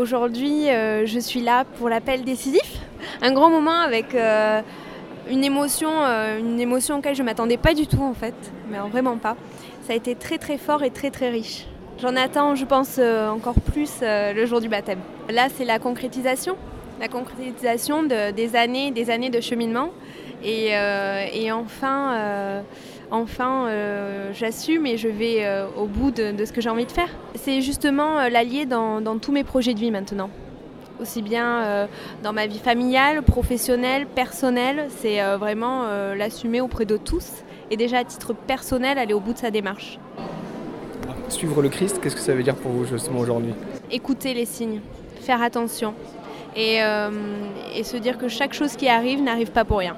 Aujourd'hui, je suis là pour l'appel décisif. Un grand moment avec une émotion, une émotion auquel je ne m'attendais pas du tout en fait, mais vraiment pas. Ça a été très très fort et très très riche. J'en attends, je pense, encore plus le jour du baptême. Là, c'est la concrétisation, la concrétisation de, des années, des années de cheminement. Et, enfin, enfin euh, j'assume et je vais euh, au bout de, ce que j'ai envie de faire. C'est justement euh, l'allier dans, tous mes projets de vie maintenant. Aussi bien dans ma vie familiale, professionnelle, personnelle, c'est vraiment l'assumer auprès de tous et déjà à titre personnel aller au bout de sa démarche. Suivre le Christ, qu'est-ce que ça veut dire pour vous justement aujourd'hui? Écouter les signes, faire attention et se dire que chaque chose qui arrive n'arrive pas pour rien.